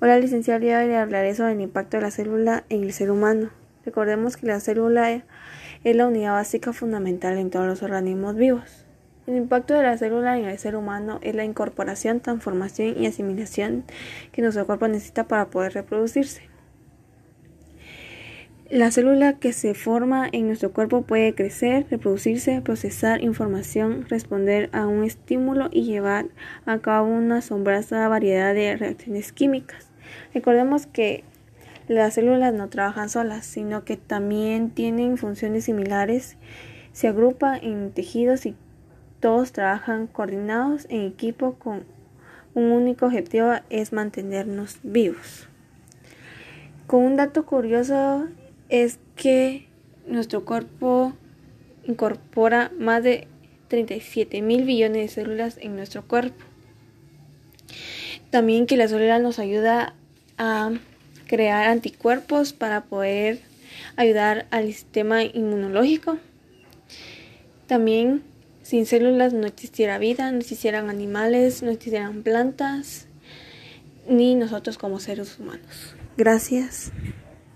Hola licenciada, hoy le hablaré sobre el impacto de la célula en el ser humano. Recordemos que la célula es la unidad básica fundamental en todos los organismos vivos. El impacto de la célula en el ser humano es la incorporación, transformación y asimilación que nuestro cuerpo necesita para poder reproducirse. La célula que se forma en nuestro cuerpo puede crecer, reproducirse, procesar información, responder a un estímulo y llevar a cabo una asombrosa variedad de reacciones químicas. Recordemos que las células no trabajan solas, sino que también tienen funciones similares, se agrupan en tejidos y todos trabajan coordinados en equipo con un único objetivo es mantenernos vivos. Con un dato curioso es que nuestro cuerpo incorpora más de 37 mil billones de células en nuestro cuerpo. También que la célula nos ayuda a crear anticuerpos para poder ayudar al sistema inmunológico. También sin células no existiera vida, no existieran animales, no existieran plantas, ni nosotros como seres humanos. Gracias.